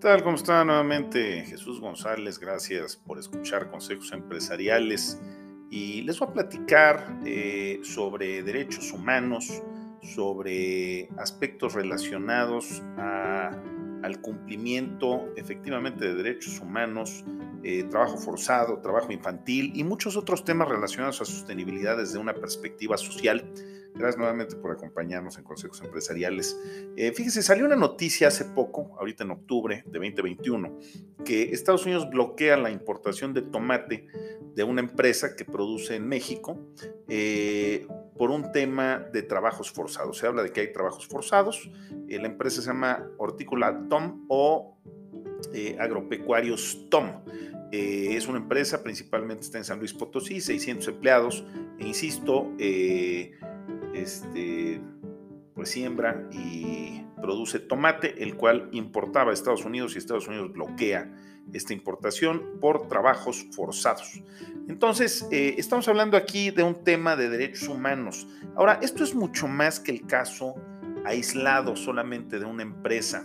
tal? ¿Cómo está nuevamente? Jesús González, gracias por escuchar consejos empresariales. Y les voy a platicar eh, sobre derechos humanos, sobre aspectos relacionados al cumplimiento efectivamente de derechos humanos, eh, trabajo forzado, trabajo infantil y muchos otros temas relacionados a sostenibilidad desde una perspectiva social Gracias nuevamente por acompañarnos en Consejos Empresariales. Eh, fíjese, salió una noticia hace poco, ahorita en octubre de 2021, que Estados Unidos bloquea la importación de tomate de una empresa que produce en México eh, por un tema de trabajos forzados. Se habla de que hay trabajos forzados. Eh, la empresa se llama Hortícola Tom o Agropecuarios Tom. es una empresa, principalmente está en San Luis Potosí, 600 empleados, e insisto, este, pues siembra y produce tomate, el cual importaba a Estados Unidos y Estados Unidos bloquea esta importación por trabajos forzados. Entonces, eh, estamos hablando aquí de un tema de derechos humanos. Ahora, esto es mucho más que el caso aislado solamente de una empresa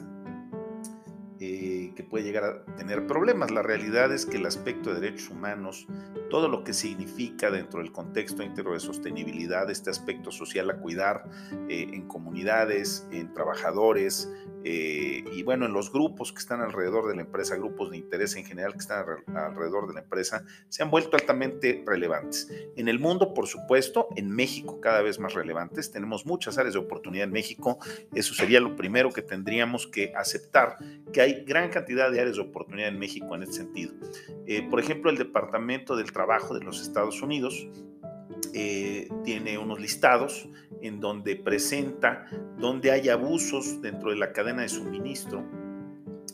que puede llegar a tener problemas. La realidad es que el aspecto de derechos humanos, todo lo que significa dentro del contexto íntegro de sostenibilidad, este aspecto social a cuidar eh, en comunidades, en trabajadores, eh, y bueno, en los grupos que están alrededor de la empresa, grupos de interés en general que están alrededor de la empresa, se han vuelto altamente relevantes. En el mundo, por supuesto, en México cada vez más relevantes. Tenemos muchas áreas de oportunidad en México. Eso sería lo primero que tendríamos que aceptar, que hay gran cantidad de áreas de oportunidad en México en este sentido. Eh, por ejemplo, el Departamento del Trabajo de los Estados Unidos eh, tiene unos listados en donde presenta donde hay abusos dentro de la cadena de suministro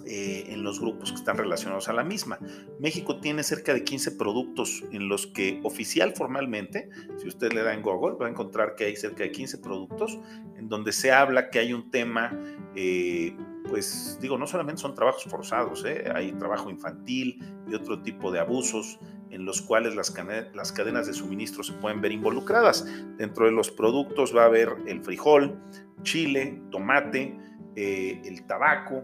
eh, en los grupos que están relacionados a la misma. México tiene cerca de 15 productos en los que oficial formalmente, si usted le da en Google, va a encontrar que hay cerca de 15 productos en donde se habla que hay un tema, eh, pues digo, no solamente son trabajos forzados, hay trabajo infantil y otro tipo de abusos en los cuales las, las cadenas de suministro se pueden ver involucradas. Dentro de los productos va a haber el frijol, chile, tomate, eh, el tabaco,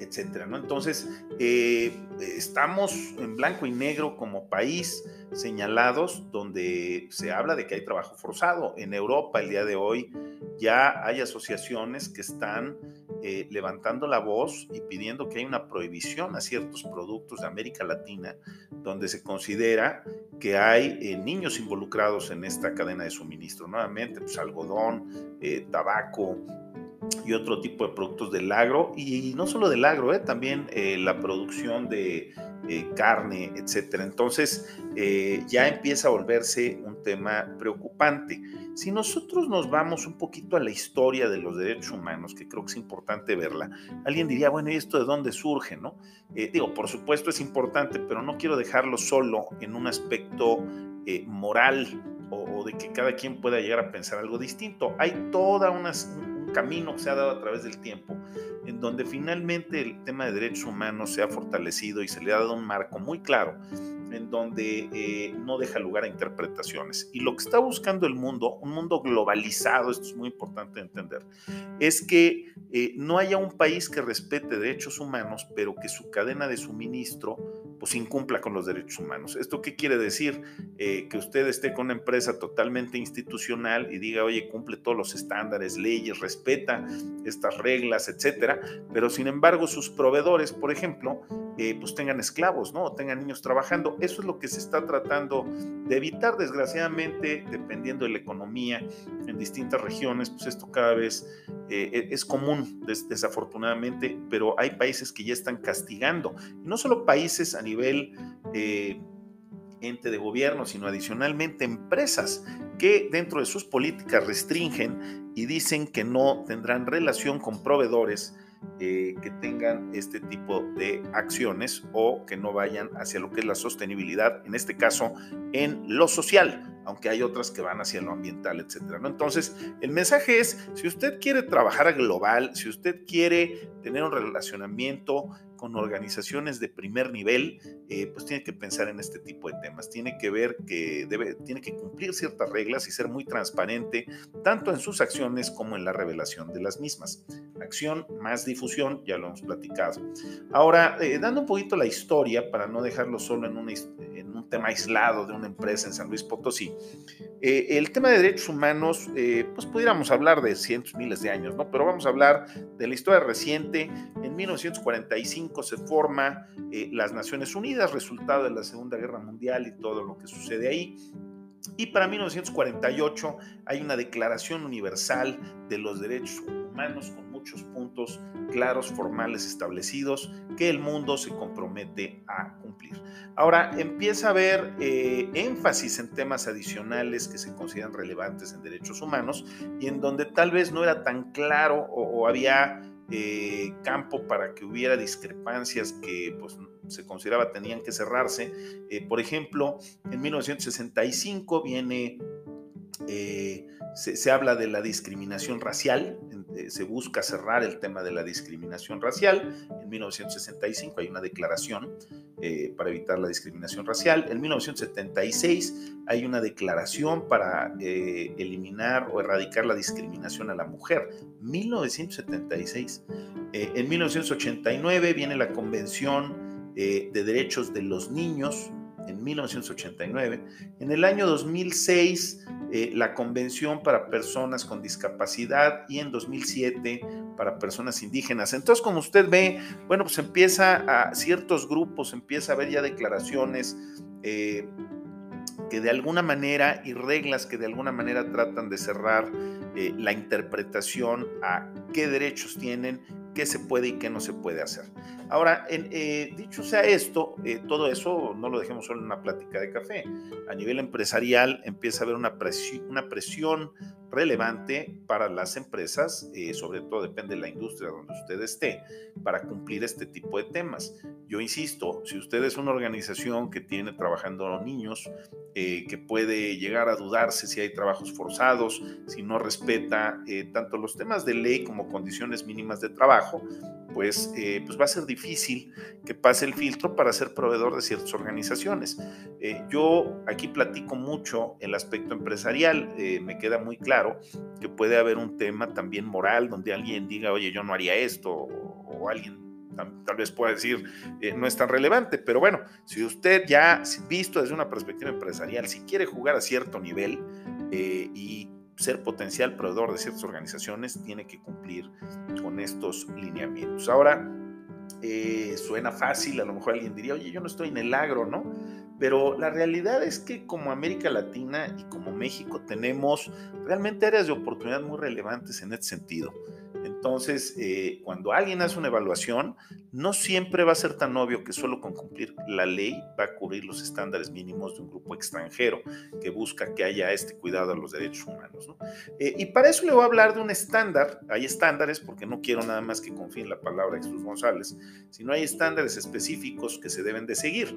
etcétera. ¿no? Entonces, eh, estamos en blanco y negro como país señalados donde se habla de que hay trabajo forzado. En Europa el día de hoy ya hay asociaciones que están eh, levantando la voz y pidiendo que hay una prohibición a ciertos productos de América Latina donde se considera que hay eh, niños involucrados en esta cadena de suministro. Nuevamente, pues algodón, eh, tabaco, y otro tipo de productos del agro y no solo del agro, eh, también eh, la producción de eh, carne, etcétera. Entonces ya empieza a volverse un tema preocupante. Si nosotros nos vamos un poquito a la historia de los derechos humanos, que creo que es importante verla, alguien diría, bueno, ¿y esto de dónde surge? No? digo, por supuesto es importante, pero no quiero dejarlo solo en un aspecto moral o, de que cada quien pueda llegar a pensar algo distinto. Hay toda una, camino que se ha dado a través del tiempo, en donde finalmente el tema de derechos humanos se ha fortalecido y se le ha dado un marco muy claro, en donde eh, no deja lugar a interpretaciones. Y lo que está buscando el mundo, un mundo globalizado, esto es muy importante entender, es que eh, no haya un país que respete derechos humanos, pero que su cadena de suministro pues incumpla con los derechos humanos. ¿Esto qué quiere decir? Eh, que usted esté con una empresa totalmente institucional y diga, oye, cumple todos los estándares, leyes, respeta estas reglas, etcétera, pero sin embargo sus proveedores, por ejemplo, eh, pues tengan esclavos, ¿no? O tengan niños trabajando. Eso es lo que se está tratando de evitar, desgraciadamente, dependiendo de la economía en distintas regiones, pues esto cada vez eh, e-, es común, desafortunadamente, pero hay países que ya están castigando. No solo países a nivel ente de gobierno, sino adicionalmente empresas que dentro de sus políticas restringen y dicen que no tendrán relación con proveedores eh, que tengan este tipo de acciones o que no vayan hacia lo que es la sostenibilidad, en este caso en lo social, aunque hay otras que van hacia lo ambiental, etcétera. Entonces, el mensaje es, si usted quiere trabajar global, si usted quiere tener un relacionamiento con organizaciones de primer nivel, eh, pues tiene que pensar en este tipo de temas. Tiene que ver que debe, tiene que cumplir ciertas reglas y ser muy transparente, tanto en sus acciones como en la revelación de las mismas. Acción más difusión, ya lo hemos platicado. Ahora, eh, dando un poquito la historia, para no dejarlo solo en, en, un tema aislado de una empresa en San Luis Potosí, eh, el tema de derechos humanos, pues pudiéramos hablar de cientos, miles de años, ¿no? Pero vamos a hablar de la historia reciente. En 1945 se forma eh, las Naciones Unidas, resultado de la Segunda Guerra Mundial y todo lo que sucede ahí. Y para 1948 hay una Declaración Universal de los Derechos Humanos con muchos puntos claros, formales, establecidos, que el mundo se compromete a cumplir. Ahora empieza a haber eh, énfasis en temas adicionales que se consideran relevantes en derechos humanos y en donde tal vez no era tan claro o, había eh, campo para que hubiera discrepancias que pues, se consideraba tenían que cerrarse. Eh, por ejemplo, en 1965 viene, se, se, habla de la discriminación racial eh, se busca cerrar el tema de la discriminación racial. En 1965 hay una declaración eh, para evitar la discriminación racial. En 1976 hay una declaración para eh, eliminar o erradicar la discriminación a la mujer. 1976. en 1989 viene la Convención de Derechos de los Niños en 1989. En el año 2006, eh, la Convención para Personas con Discapacidad y en 2007 para personas indígenas. Entonces, como usted ve, bueno, pues empieza a ciertos grupos, empieza a haber ya declaraciones eh, que de alguna manera y reglas que de alguna manera tratan de cerrar eh, la interpretación a qué derechos tienen qué se puede y qué no se puede hacer. Ahora, eh, dicho sea esto, eh, todo eso no lo dejemos solo en una plática de café. A nivel empresarial empieza a haber una presión, una presión relevante para las empresas, eh, sobre todo depende de la industria donde usted esté, para cumplir este tipo de temas. Yo insisto, si usted es una organización que tiene trabajando niños, que puede llegar a dudarse si hay trabajos forzados, si no respeta tanto los temas de ley como condiciones mínimas de trabajo, pues, eh, pues va a ser difícil que pase el filtro para ser proveedor de ciertas organizaciones. Eh, yo aquí platico mucho el aspecto empresarial, eh, me queda muy claro que puede haber un tema también moral donde alguien diga, oye, yo no haría esto, o, alguien tal vez pueda decir, no es tan relevante, pero bueno, si usted ya visto desde una perspectiva empresarial, si quiere jugar a cierto nivel y ser potencial proveedor de ciertas organizaciones, tiene que cumplir con estos lineamientos. Ahora, eh, suena fácil, a lo mejor alguien diría, oye, yo no estoy en el agro, ¿no? Pero la realidad es que como América Latina y como México tenemos realmente áreas de oportunidad muy relevantes en este sentido. Entonces, eh, cuando alguien hace una evaluación, no siempre va a ser tan obvio que solo con cumplir la ley va a cubrir los estándares mínimos de un grupo extranjero que busca que haya este cuidado a los derechos humanos. Eh, y para eso le voy a hablar de un estándar. Hay estándares, porque no quiero nada más que confíe en la palabra de Jesús González, sino hay estándares específicos que se deben de seguir.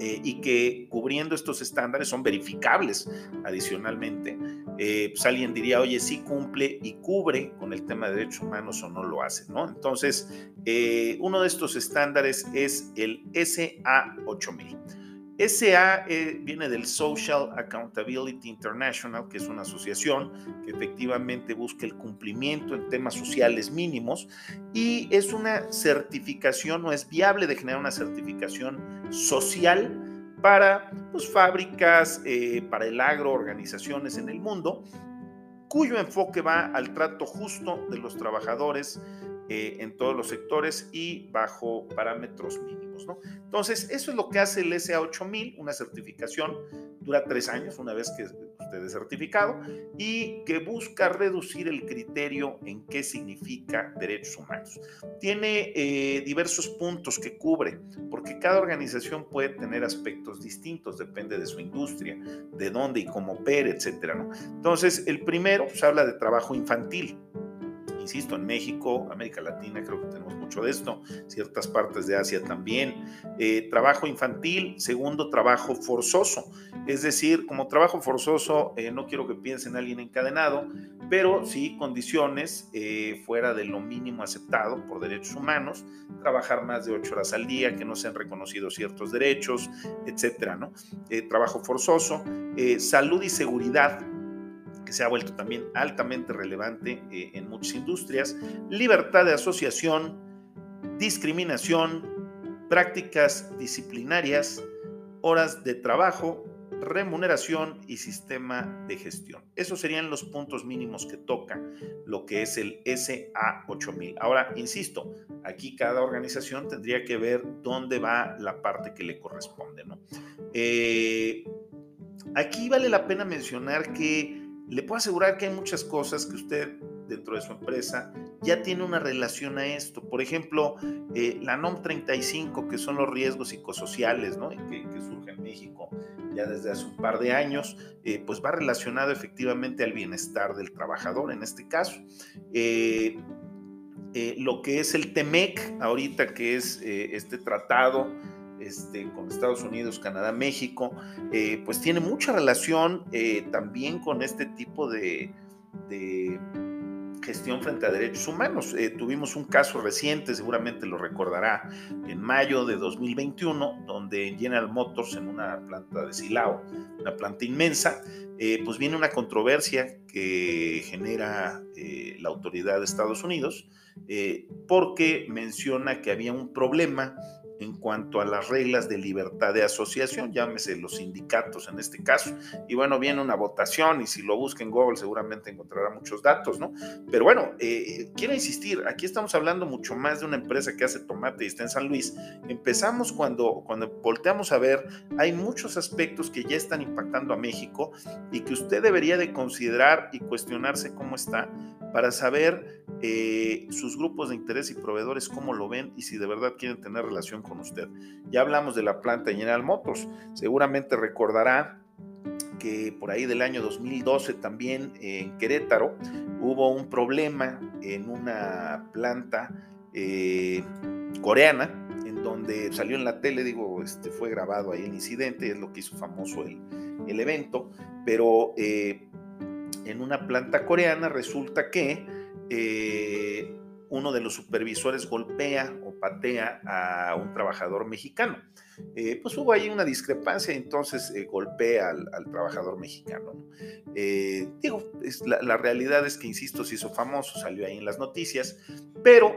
Eh, y que cubriendo estos estándares son verificables adicionalmente. Eh, pues alguien diría, oye, sí cumple y cubre con el tema de derechos humanos o no lo hace, ¿no? Entonces, eh, uno de estos estándares es el SA8000. SA viene del Social Accountability International, que es una asociación que efectivamente busca el cumplimiento en temas sociales mínimos y es una certificación o es viable de generar una certificación social para pues, fábricas, eh, para el agro, organizaciones en el mundo, cuyo enfoque va al trato justo de los trabajadores eh, en todos los sectores y bajo parámetros mínimos. Entonces, eso es lo que hace el SA8000, una certificación, dura tres años una vez que usted es certificado y que busca reducir el criterio en qué significa derechos humanos. Tiene eh, diversos puntos que cubre, porque cada organización puede tener aspectos distintos, depende de su industria, de dónde y cómo opera, etc. ¿no? Entonces, el primero pues, habla de trabajo infantil insisto, en México, América Latina, creo que tenemos mucho de esto, ciertas partes de Asia también. Eh, trabajo infantil, segundo, trabajo forzoso. Es decir, como trabajo forzoso, eh, no quiero que piensen en alguien encadenado, pero sí condiciones eh, fuera de lo mínimo aceptado por derechos humanos, trabajar más de ocho horas al día, que no sean reconocidos ciertos derechos, etcétera, ¿no? trabajo forzoso, salud y seguridad que se ha vuelto también altamente relevante eh, en muchas industrias, libertad de asociación, discriminación, prácticas disciplinarias, horas de trabajo, remuneración y sistema de gestión. Esos serían los puntos mínimos que toca lo que es el SA8000. Ahora, insisto, aquí cada organización tendría que ver dónde va la parte que le corresponde. Eh, aquí vale la pena mencionar que le puedo asegurar que hay muchas cosas que usted dentro de su empresa ya tiene una relación a esto. Por ejemplo, eh, la NOM 35, que son los riesgos psicosociales, ¿no? Que, que, surge en México ya desde hace un par de años, eh, pues va relacionado efectivamente al bienestar del trabajador en este caso. Eh, lo que es el TEMEC, ahorita que es este tratado este, con Estados Unidos, Canadá, México, eh, pues tiene mucha relación eh, también con este tipo de, gestión frente a derechos humanos. Eh, tuvimos un caso reciente, seguramente lo recordará, en mayo de 2021, donde en General Motors, en una planta de Silao, una planta inmensa, pues viene una controversia que genera la autoridad de Estados Unidos, porque menciona que había un problema en cuanto a las reglas de libertad de asociación, llámese los sindicatos en este caso. Y bueno, viene una votación y si lo busca en Google seguramente encontrará muchos datos, ¿no? Pero bueno, eh, quiero insistir, aquí estamos hablando mucho más de una empresa que hace tomate y está en San Luis. Empezamos cuando, cuando volteamos a ver, hay muchos aspectos que ya están impactando a México y que usted debería de considerar y cuestionarse cómo está para saber eh, sus grupos de interés y proveedores cómo lo ven y si de verdad quieren tener relación con usted. Ya hablamos de la planta General Motors. Seguramente recordará que por ahí del año 2012 también en Querétaro hubo un problema en una planta eh, coreana en donde salió en la tele, digo, este, fue grabado ahí el incidente, es lo que hizo famoso el, el evento, pero eh, en una planta coreana resulta que eh, uno de los supervisores golpea o patea a un trabajador mexicano. Eh, pues hubo ahí una discrepancia, entonces eh, golpea al, trabajador mexicano. digo, la, realidad es que, insisto, se hizo famoso, salió ahí en las noticias, pero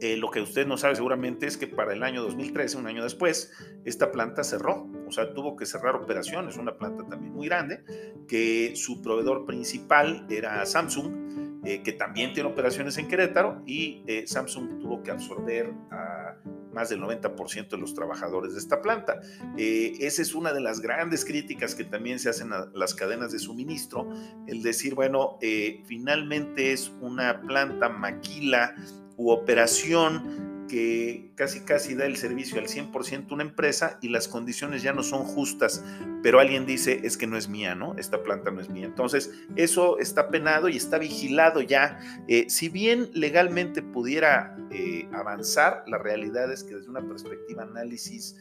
lo que usted no sabe seguramente es que para el año 2013, un año después, esta planta cerró, o sea, tuvo que cerrar operaciones, una planta también muy grande, que su proveedor principal era Samsung, eh, que también tiene operaciones en Querétaro y eh, Samsung tuvo que absorber a más del 90% de los trabajadores de esta planta. Eh, esa es una de las grandes críticas que también se hacen a las cadenas de suministro, el decir, bueno, finalmente es una planta maquila u operación que casi casi da el servicio al 100% una empresa y las condiciones ya no son justas, pero alguien dice es que no es mía, ¿no? Esta planta no es mía. Entonces, eso está penado y está vigilado ya. Eh, si bien legalmente pudiera eh, avanzar, la realidad es que desde una perspectiva análisis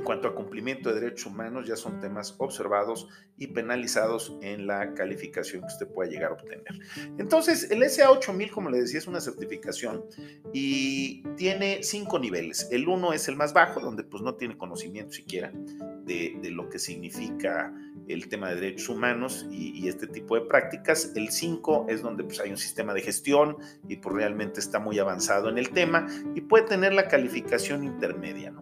en cuanto a cumplimiento de derechos humanos, ya son temas observados y penalizados en la calificación que usted pueda llegar a obtener. Entonces, el SA8000, como le decía, es una certificación y tiene cinco niveles. El uno es el más bajo, donde pues no tiene conocimiento siquiera de, lo que significa el tema de derechos humanos y, este tipo de prácticas. El 5 es donde pues, hay un sistema de gestión y pues realmente está muy avanzado en el tema y puede tener la calificación intermedia.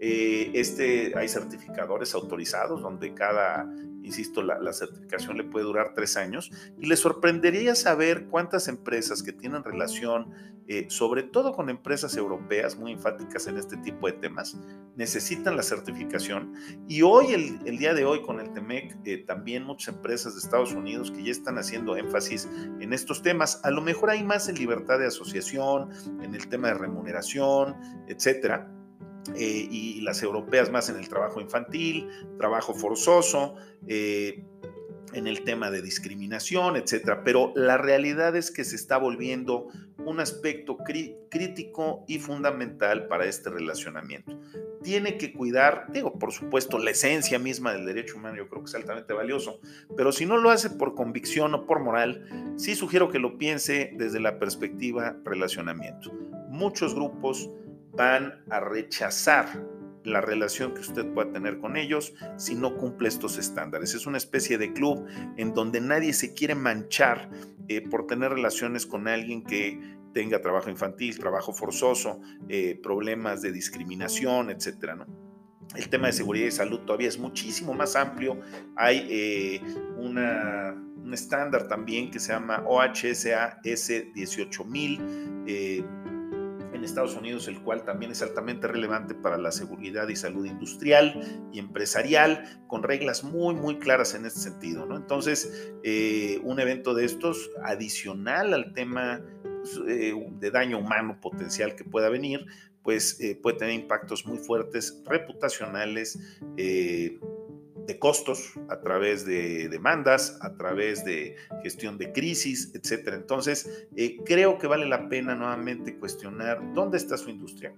Eh, este, hay certificadores autorizados donde cada, insisto, la, certificación le puede durar tres años y le sorprendería saber cuántas empresas que tienen relación, eh, sobre todo con empresas europeas muy enfáticas en este tipo de temas, necesitan la certificación. Y hoy, el, día de hoy, con el TEMEC, eh, también muchas empresas de Estados Unidos que ya están haciendo énfasis en estos temas. A lo mejor hay más en libertad de asociación, en el tema de remuneración, etcétera eh, y las europeas más en el trabajo infantil, trabajo forzoso, eh, en el tema de discriminación, etcétera. Pero la realidad es que se está volviendo un aspecto crítico y fundamental para este relacionamiento. Tiene que cuidar, digo, por supuesto, la esencia misma del derecho humano, yo creo que es altamente valioso, pero si no lo hace por convicción o por moral, sí sugiero que lo piense desde la perspectiva relacionamiento. Muchos grupos van a rechazar la relación que usted pueda tener con ellos si no cumple estos estándares. Es una especie de club en donde nadie se quiere manchar eh, por tener relaciones con alguien que tenga trabajo infantil, trabajo forzoso, eh, problemas de discriminación, etcétera, ¿no? El tema de seguridad y salud todavía es muchísimo más amplio. Hay eh, un estándar también que se llama OHSA S18000 en Estados Unidos, el cual también es altamente relevante para la seguridad y salud industrial y empresarial, con reglas muy, muy claras en este sentido. ¿no? Entonces, eh, un evento de estos, adicional al tema pues, eh, de daño humano potencial que pueda venir, pues eh, puede tener impactos muy fuertes, reputacionales, de costos a través de demandas, a través de gestión de crisis, etcétera. Entonces, eh, creo que vale la pena nuevamente cuestionar dónde está su industria,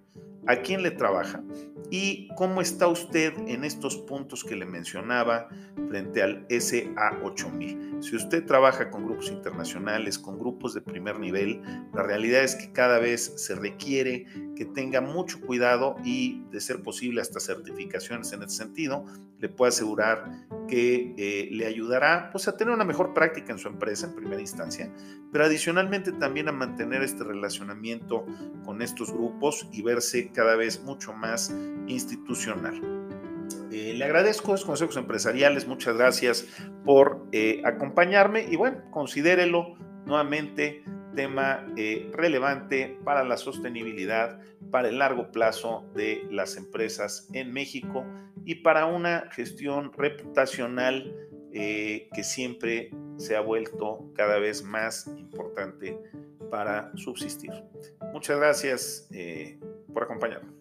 a quién le trabaja y cómo está usted en estos puntos que le mencionaba frente al SA8000. Si usted trabaja con grupos internacionales, con grupos de primer nivel, la realidad es que cada vez se requiere que tenga mucho cuidado y, de ser posible, hasta certificaciones en ese sentido, le puedo asegurar que eh, le ayudará pues, a tener una mejor práctica en su empresa en primera instancia, pero adicionalmente también a mantener este relacionamiento con estos grupos y verse cada vez mucho más institucional. Eh, le agradezco los consejos empresariales, muchas gracias por eh, acompañarme y bueno, considérelo nuevamente tema eh, relevante para la sostenibilidad, para el largo plazo de las empresas en México y para una gestión reputacional que siempre se ha vuelto cada vez más importante para subsistir. Muchas gracias por acompañarme.